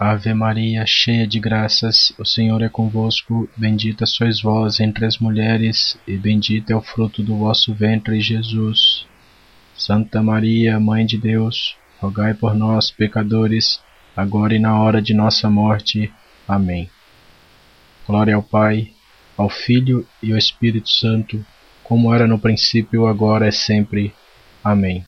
Ave Maria, cheia de graças, o Senhor é convosco. Bendita sois vós entre as mulheres, e bendito é o fruto do vosso ventre, Jesus. Santa Maria, Mãe de Deus, rogai por nós, pecadores, agora e na hora de nossa morte. Amém. Glória ao Pai, ao Filho e ao Espírito Santo, como era no princípio, agora e sempre. Amém.